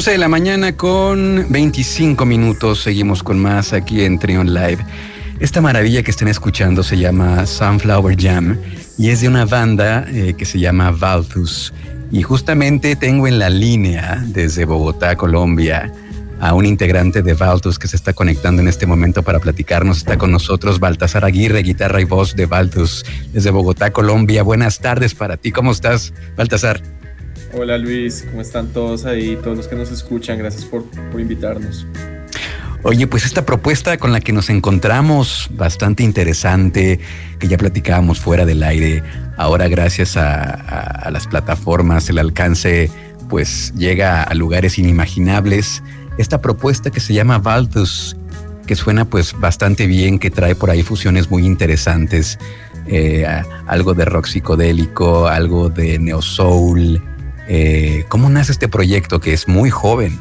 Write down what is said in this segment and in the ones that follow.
11 de la mañana con 25 minutos. Seguimos con más aquí en Trion Live. Esta maravilla que están escuchando se llama Sunflower Jam y es de una banda eh, que se llama Valthus. Y justamente tengo en la línea desde Bogotá, Colombia, a un integrante de Valthus que se está conectando en este momento para platicarnos. Está con nosotros Baltasar Aguirre, guitarra y voz de Valthus desde Bogotá, Colombia. Buenas tardes para ti. ¿Cómo estás, Baltasar? Hola Luis, ¿cómo están todos ahí? Todos los que nos escuchan, gracias por, por invitarnos. Oye, pues esta propuesta con la que nos encontramos, bastante interesante, que ya platicábamos fuera del aire, ahora gracias a, las plataformas, el alcance pues llega a lugares inimaginables. Esta propuesta que se llama Valtus, que suena pues bastante bien, que trae por ahí fusiones muy interesantes, eh, algo de rock psicodélico, algo de neo soul, eh, ¿Cómo nace este proyecto que es muy joven?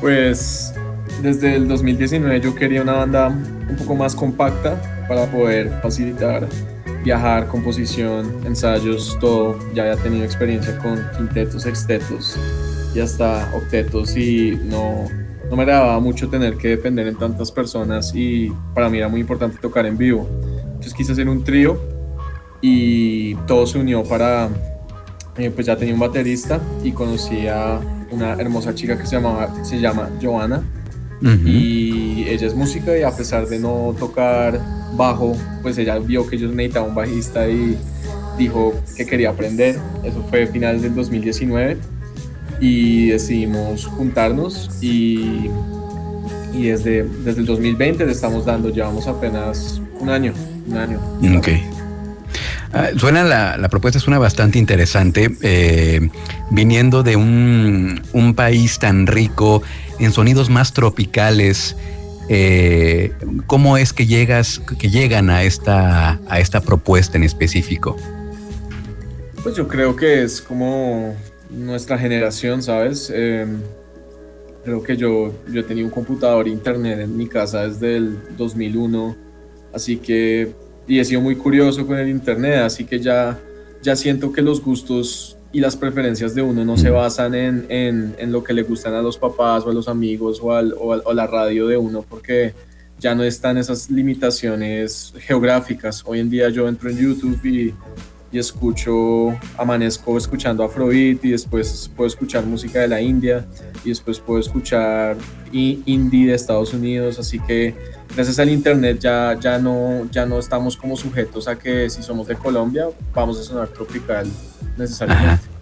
Pues desde el 2019 yo quería una banda un poco más compacta para poder facilitar viajar, composición, ensayos, todo. Ya había tenido experiencia con quintetos, sextetos y hasta octetos y no, no me agradaba mucho tener que depender en tantas personas y para mí era muy importante tocar en vivo. Entonces quise hacer un trío y todo se unió para eh, pues ya tenía un baterista y conocí a una hermosa chica que se, llamaba, se llama Joana. Y ella es música y a pesar de no tocar bajo, pues ella vio que yo necesitaba un bajista y dijo que quería aprender. Eso fue finales del 2019 y decidimos juntarnos y, y desde, desde el 2020 le estamos dando, llevamos apenas un año, un año. Ok. Ah, suena la, propuesta, suena bastante interesante, eh, viniendo de un, país tan rico en sonidos más tropicales. Eh, ¿Cómo es que llegas, que llegan a esta, a esta propuesta en específico? Pues yo creo que es como nuestra generación, ¿sabes? Em, creo que yo, yo tenía un computador internet en mi casa desde el 2001, así que y he sido muy curioso con el Internet, así que ya, ya siento que los gustos y las preferencias de uno no se basan en, en, en lo que le gustan a los papás o a los amigos o, al, o, la radio de uno, porque ya no están esas limitaciones geográficas. Hoy en día yo entro en YouTube y, y escucho, amanezco escuchando Afrobeat y después puedo escuchar música de la India y después puedo escuchar indie de Estados Unidos, así que gracias al internet ya, ya, no, ya no estamos como sujetos a que si somos de Colombia vamos a sonar tropical necesariamente.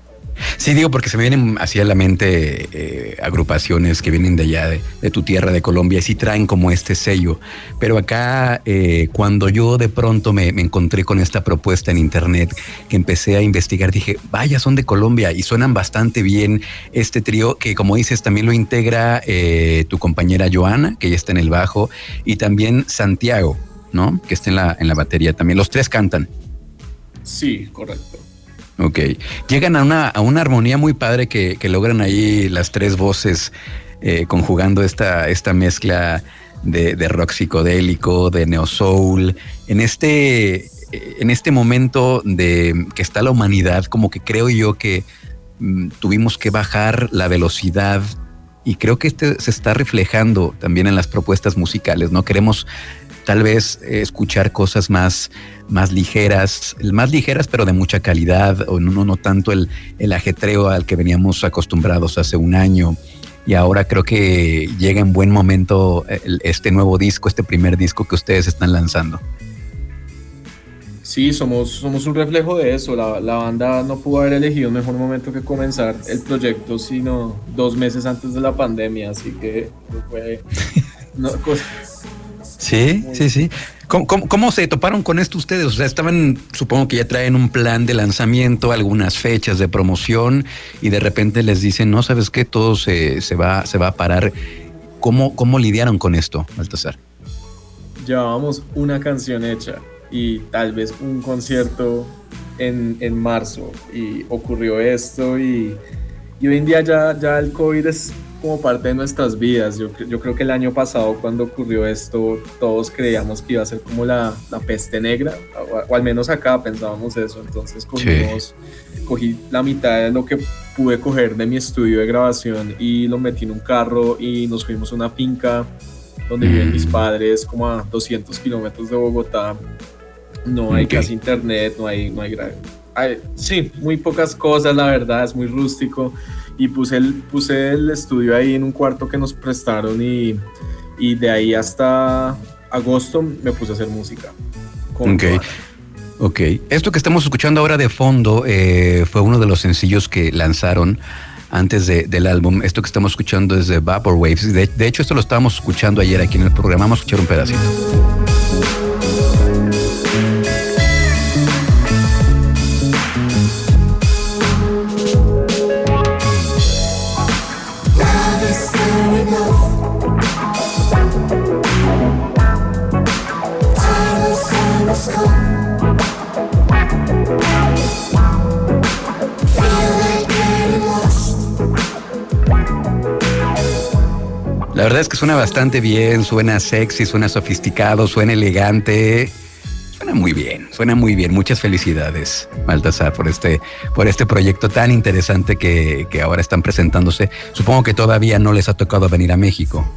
Sí, digo, porque se me vienen así a la mente eh, agrupaciones que vienen de allá, de, tu tierra, de Colombia, y sí traen como este sello. Pero acá, eh, cuando yo de pronto me, encontré con esta propuesta en internet, que empecé a investigar, dije, vaya, son de Colombia y suenan bastante bien este trío, que como dices, también lo integra eh, tu compañera Joana, que ya está en el bajo, y también Santiago, ¿no? Que está en la, en la batería también. Los tres cantan. Sí, correcto. Ok. Llegan a una, a una armonía muy padre que, logran ahí las tres voces eh, conjugando esta, esta mezcla de, rock psicodélico, de neo soul. En este, en este momento de que está la humanidad, como que creo yo que mm, tuvimos que bajar la velocidad y creo que este se está reflejando también en las propuestas musicales, ¿no? Queremos tal vez eh, escuchar cosas más, más ligeras, más ligeras pero de mucha calidad, o no, no tanto el, el ajetreo al que veníamos acostumbrados hace un año. Y ahora creo que llega en buen momento este nuevo disco, este primer disco que ustedes están lanzando. Sí, somos, somos un reflejo de eso. La, la, banda no pudo haber elegido un mejor momento que comenzar el proyecto, sino dos meses antes de la pandemia, así que fue... No, Sí, sí, sí. ¿Cómo, se toparon con esto ustedes? O sea, estaban, supongo que ya traen un plan de lanzamiento, algunas fechas de promoción y de repente les dicen, no, ¿sabes qué? Todo se, va, se va a parar. ¿Cómo, ¿Cómo lidiaron con esto, Baltasar? Llevábamos una canción hecha y tal vez un concierto en, marzo y ocurrió esto y, y hoy en día ya, ya el COVID es como parte de nuestras vidas. Yo, yo, creo que el año pasado cuando ocurrió esto, todos creíamos que iba a ser como la, la peste negra, o, al menos acá pensábamos eso. Entonces cogimos, cogí la mitad de lo que pude coger de mi estudio de grabación y lo metí en un carro y nos fuimos a una finca donde viven mis mm. padres, como a 200 kilómetros de Bogotá. No hay casi internet, no hay, no hay, hay, sí, muy pocas cosas, la verdad, es muy rústico. Y puse el, puse el estudio ahí en un cuarto que nos prestaron y, y de ahí hasta agosto me puse a hacer música. ok. Ok. Esto que estamos escuchando ahora de fondo eh, fue uno de los sencillos que lanzaron antes del álbum. Esto que estamos escuchando es de Vaporwaves. De, de hecho, esto lo estábamos escuchando ayer aquí en el programa. Vamos a escuchar un pedacito. La verdad es que suena bastante bien, suena sexy, suena sofisticado, suena elegante. Suena muy bien, suena muy bien. Muchas felicidades, Baltasar, por este, por este proyecto tan interesante que, que ahora están presentándose. Supongo que todavía no les ha tocado venir a México.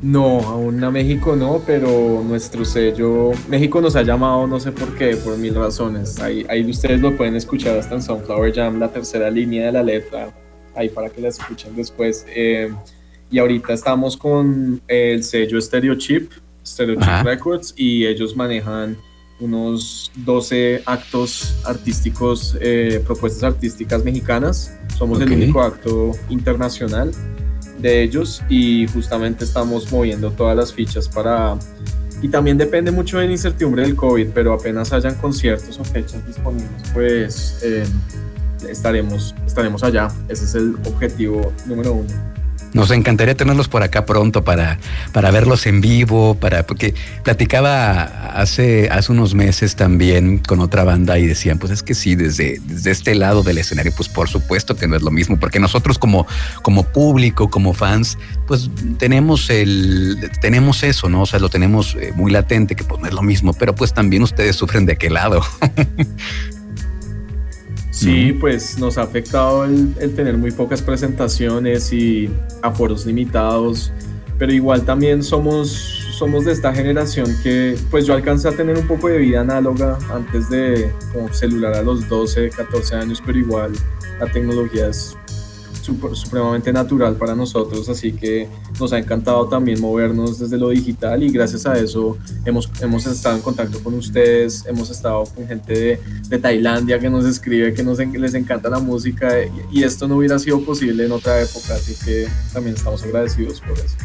No, aún a México no, pero nuestro sello, México nos ha llamado, no sé por qué, por mil razones. Ahí, ahí ustedes lo pueden escuchar hasta en Sunflower Jam, la tercera línea de la letra, ahí para que la escuchen después. Eh, y ahorita estamos con el sello Stereochip, Stereochip Records, y ellos manejan unos 12 actos artísticos, eh, propuestas artísticas mexicanas. Somos el único acto internacional de ellos y justamente estamos moviendo todas las fichas para... Y también depende mucho de la incertidumbre del COVID, pero apenas hayan conciertos o fechas disponibles, pues eh, estaremos, estaremos allá. Ese es el objetivo número uno. Nos encantaría tenerlos por acá pronto para, para verlos en vivo, para, porque platicaba hace, hace unos meses también con otra banda y decían, pues es que sí, desde, desde este lado del escenario, pues por supuesto que no es lo mismo, porque nosotros como, como público, como fans, pues tenemos el, tenemos eso, ¿no? O sea, lo tenemos eh, muy latente, que pues no es lo mismo, pero pues también ustedes sufren de aquel lado. Sí, pues nos ha afectado el, tener muy pocas presentaciones y aforos limitados, pero igual también somos, somos de esta generación que pues yo alcancé a tener un poco de vida análoga antes de como celular a los 12, 14 años, pero igual la tecnología es supremamente natural para nosotros, así que nos ha encantado también movernos desde lo digital y gracias a eso hemos, hemos estado en contacto con ustedes, hemos estado con gente de, de Tailandia que nos escribe que nos, les encanta la música y, esto no hubiera sido posible en otra época, así que también estamos agradecidos por eso.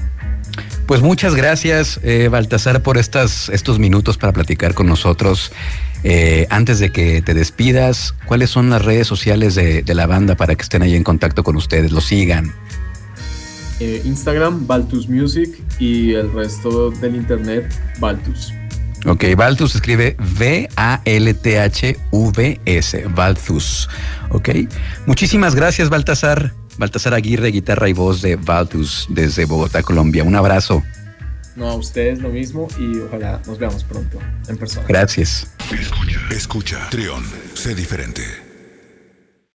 Pues muchas gracias, eh, Baltasar, por estas, estos minutos para platicar con nosotros. Eh, antes de que te despidas, ¿cuáles son las redes sociales de, la banda para que estén ahí en contacto con ustedes, lo sigan? Eh, Instagram, Baltus Music y el resto del internet, Baltus. Ok, Baltus escribe V-A-L-T-H-V-S, Baltus. Ok, muchísimas gracias, Baltasar. Baltasar Aguirre, guitarra y voz de Baltus desde Bogotá, Colombia. Un abrazo. No, a ustedes lo mismo y ojalá nos veamos pronto en persona. Gracias. Escucha, escucha. Trión, sé diferente.